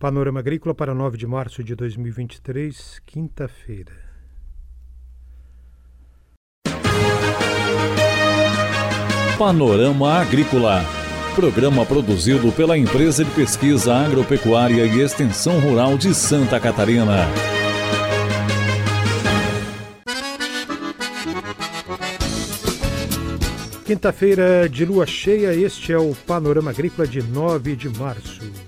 Panorama Agrícola para 9 de março de 2023, quinta-feira. Panorama Agrícola. Programa produzido pela Empresa de Pesquisa Agropecuária e Extensão Rural de Santa Catarina. Quinta-feira de lua cheia, este é o Panorama Agrícola de 9 de março.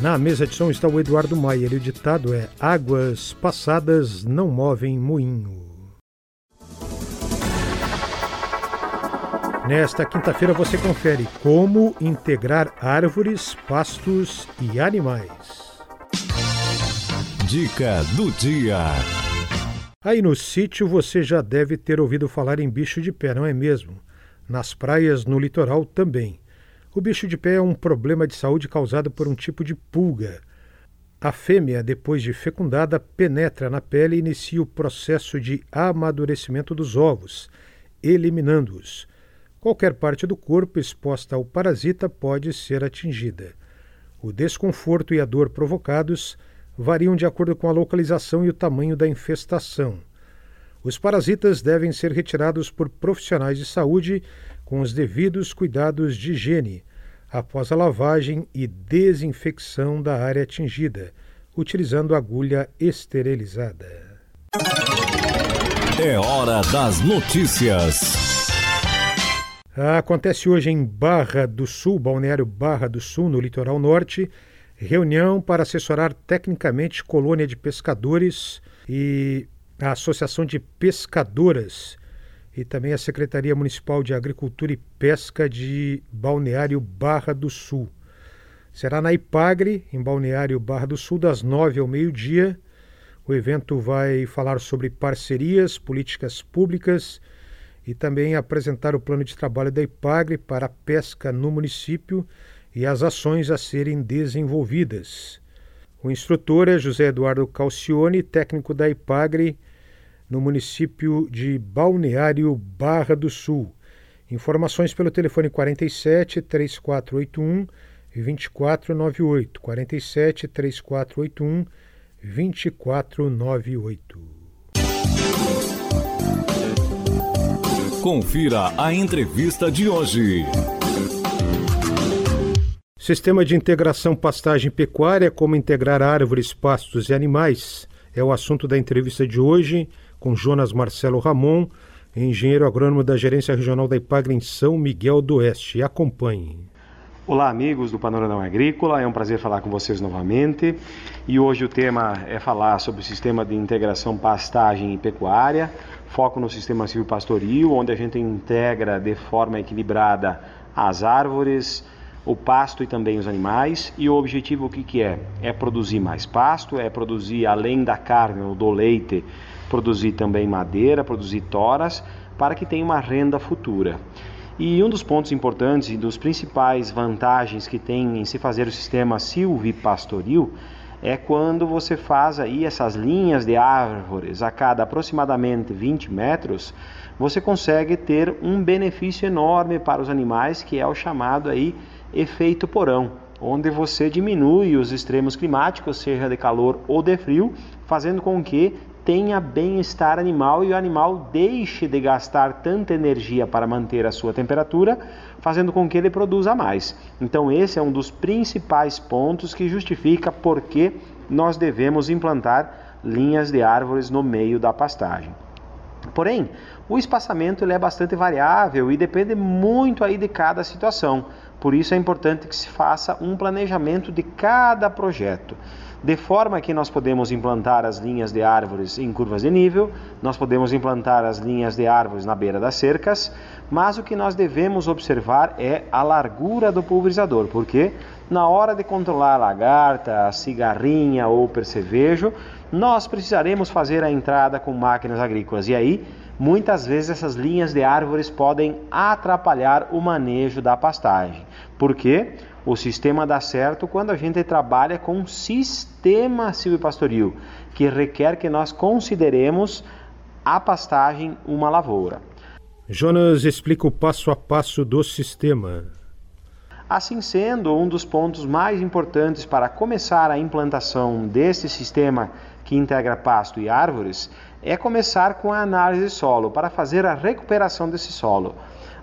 Na mesa de som está o Eduardo Maier e o ditado é: Águas passadas não movem moinho. Nesta quinta-feira você confere como integrar árvores, pastos e animais. Dica do dia. Aí no sítio você já deve ter ouvido falar em bicho de pé, não é mesmo? Nas praias, no litoral também. O bicho de pé é um problema de saúde causado por um tipo de pulga. A fêmea, depois de fecundada, penetra na pele e inicia o processo de amadurecimento dos ovos, eliminando-os. Qualquer parte do corpo exposta ao parasita pode ser atingida. O desconforto e a dor provocados variam de acordo com a localização e o tamanho da infestação. Os parasitas devem ser retirados por profissionais de saúde com os devidos cuidados de higiene, após a lavagem e desinfecção da área atingida, utilizando agulha esterilizada. É hora das notícias. Acontece hoje em Barra do Sul, Balneário Barra do Sul, no litoral norte, reunião para assessorar tecnicamente colônia de pescadores e a Associação de Pescadoras e também a Secretaria Municipal de Agricultura e Pesca de Balneário Barra do Sul. Será na Ipagre, em Balneário Barra do Sul, das nove ao meio-dia. O evento vai falar sobre parcerias, políticas públicas e também apresentar o plano de trabalho da Ipagre para a pesca no município e as ações a serem desenvolvidas. O instrutor é José Eduardo Calcione, técnico da Ipagre no município de Balneário Barra do Sul. Informações pelo telefone 47 3481 2498. 47 3481 2498. Confira a entrevista de hoje. Sistema de integração pastagem pecuária, como integrar árvores, pastos e animais, é o assunto da entrevista de hoje com Jonas Marcelo Ramon, engenheiro agrônomo da Gerência Regional da Ipagre em São Miguel do Oeste. Acompanhe. Olá, amigos do Panorama Agrícola, é um prazer falar com vocês novamente. E hoje o tema é falar sobre o sistema de integração pastagem e pecuária, foco no sistema silvopastoril, onde a gente integra de forma equilibrada as árvores, o pasto e também os animais. E o objetivo o que, que é? É produzir mais pasto, é produzir além da carne ou do leite, produzir também madeira, produzir toras, para que tenha uma renda futura. E um dos pontos importantes e dos principais vantagens que tem em se fazer o sistema silvipastoril é quando você faz aí essas linhas de árvores a cada aproximadamente 20 metros, você consegue ter um benefício enorme para os animais, que é o chamado aí efeito porão, onde você diminui os extremos climáticos, seja de calor ou de frio, fazendo com que tenha bem-estar animal e o animal deixe de gastar tanta energia para manter a sua temperatura, fazendo com que ele produza mais. Então, esse é um dos principais pontos que justifica por que nós devemos implantar linhas de árvores no meio da pastagem. Porém, o espaçamento ele é bastante variável e depende muito aí de cada situação. Por isso é importante que se faça um planejamento de cada projeto de forma que nós podemos implantar as linhas de árvores em curvas de nível, nós podemos implantar as linhas de árvores na beira das cercas, mas o que nós devemos observar é a largura do pulverizador, porque na hora de controlar a lagarta, a cigarrinha ou percevejo, nós precisaremos fazer a entrada com máquinas agrícolas e aí muitas vezes essas linhas de árvores podem atrapalhar o manejo da pastagem. Por quê? O sistema dá certo quando a gente trabalha com um sistema silvopastoril, que requer que nós consideremos a pastagem uma lavoura. Jonas explica o passo a passo do sistema. Assim sendo, um dos pontos mais importantes para começar a implantação deste sistema que integra pasto e árvores é começar com a análise de solo para fazer a recuperação desse solo.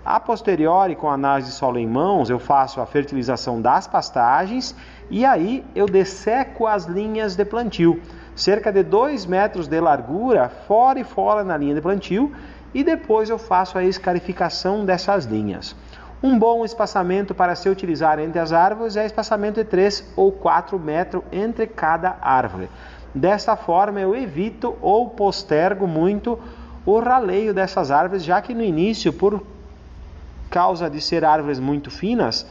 A posteriori, com a análise de solo em mãos, eu faço a fertilização das pastagens e aí eu desseco as linhas de plantio, cerca de 2 metros de largura, fora e fora na linha de plantio, e depois eu faço a escarificação dessas linhas. Um bom espaçamento para se utilizar entre as árvores é espaçamento de 3 ou 4 metros entre cada árvore. Desta forma, eu evito ou postergo muito o raleio dessas árvores, já que no início, por causa de ser árvores muito finas,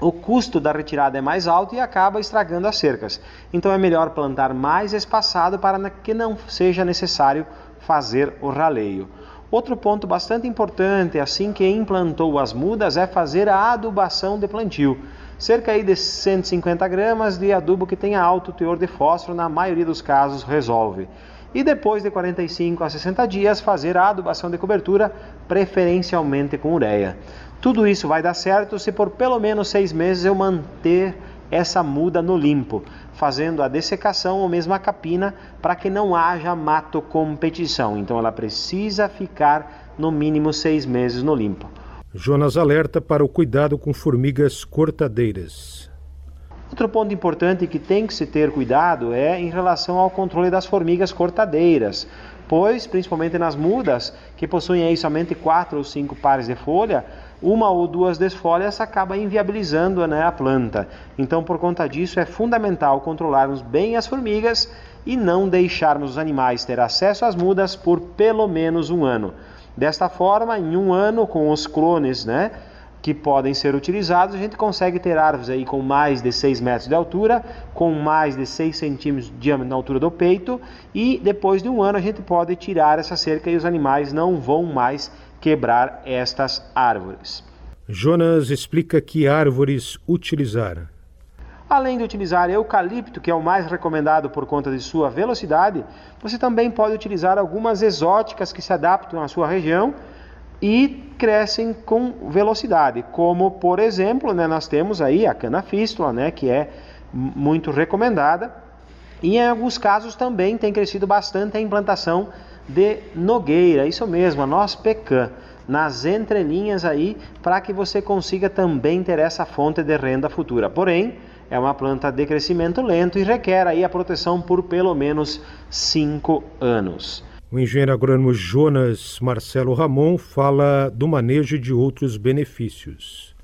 o custo da retirada é mais alto e acaba estragando as cercas. Então é melhor plantar mais espaçado para que não seja necessário fazer o raleio. Outro ponto bastante importante, assim que implantou as mudas, é fazer a adubação de plantio. Cerca de 150 gramas de adubo que tenha alto teor de fósforo, na maioria dos casos, resolve. E depois de 45 a 60 dias, fazer a adubação de cobertura, preferencialmente com ureia. Tudo isso vai dar certo se por pelo menos seis meses eu manter essa muda no limpo, fazendo a dessecação ou mesmo a capina para que não haja mato competição. Então ela precisa ficar no mínimo seis meses no limpo. Jonas alerta para o cuidado com formigas cortadeiras. Outro ponto importante que tem que se ter cuidado é em relação ao controle das formigas cortadeiras, pois, principalmente nas mudas, que possuem aí somente quatro ou cinco pares de folha, uma ou duas desfolhas acaba inviabilizando né, a planta. Então, por conta disso, é fundamental controlarmos bem as formigas e não deixarmos os animais ter acesso às mudas por pelo menos um ano. Desta forma, em um ano, com os clones né, que podem ser utilizados, a gente consegue ter árvores aí com mais de 6 metros de altura, com mais de 6 centímetros de diâmetro na altura do peito, e depois de um ano a gente pode tirar essa cerca e os animais não vão mais quebrar estas árvores. Jonas explica que árvores utilizar. Além de utilizar eucalipto, que é o mais recomendado por conta de sua velocidade, você também pode utilizar algumas exóticas que se adaptam à sua região e crescem com velocidade, como por exemplo, né, nós temos aí a canafístula, né, que é muito recomendada, e em alguns casos também tem crescido bastante a implantação de nogueira, isso mesmo, a noz pecan, nas entrelinhas aí, para que você consiga também ter essa fonte de renda futura. Porém, é uma planta de crescimento lento e requer aí a proteção por pelo menos 5 anos. O engenheiro agrônomo Jonas Marcelo Ramon fala do manejo de outros benefícios.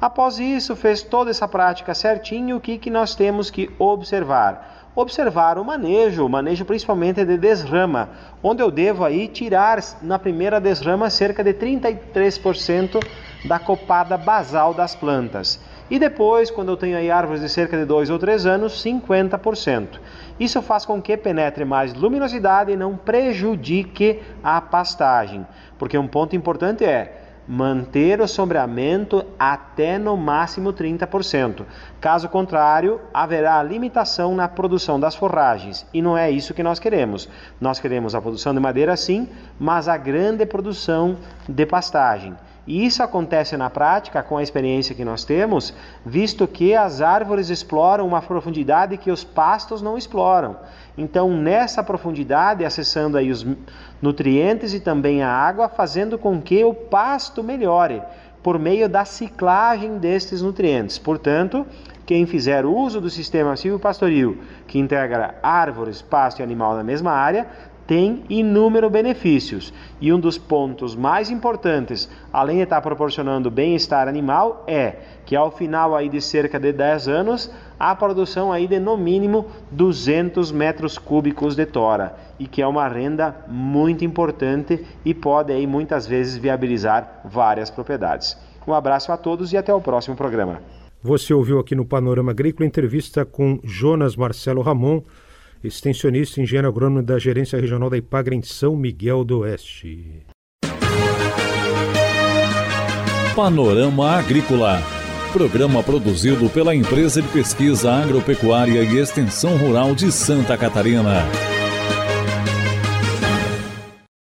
Após isso, fez toda essa prática certinho, o que, que nós temos que observar? observar o manejo, o manejo principalmente de desrama, onde eu devo aí tirar na primeira desrama cerca de 33% da copada basal das plantas. E depois, quando eu tenho aí árvores de cerca de 2 ou 3 anos, 50%. Isso faz com que penetre mais luminosidade e não prejudique a pastagem. Porque um ponto importante é manter o sombreamento até no máximo 30%. Caso contrário, haverá limitação na produção das forragens e não é isso que nós queremos. Nós queremos a produção de madeira sim, mas a grande produção de pastagem. E isso acontece na prática com a experiência que nós temos, visto que as árvores exploram uma profundidade que os pastos não exploram. Então, nessa profundidade, acessando aí os nutrientes e também a água, fazendo com que o pasto melhore por meio da ciclagem destes nutrientes. Portanto, quem fizer uso do sistema silvopastoril, que integra árvores, pasto e animal na mesma área, tem inúmeros benefícios. E um dos pontos mais importantes, além de estar proporcionando bem-estar animal, é que ao final aí de cerca de 10 anos, a produção aí de no mínimo 200 metros cúbicos de tora, e que é uma renda muito importante e pode aí muitas vezes viabilizar várias propriedades. Um abraço a todos e até o próximo programa. Você ouviu aqui no Panorama Agrícola entrevista com Jonas Marcelo Ramon, extensionista e engenheiro agrônomo da Gerência Regional da Ipagra em São Miguel do Oeste. Panorama Agrícola. Programa produzido pela Empresa de Pesquisa Agropecuária e Extensão Rural de Santa Catarina.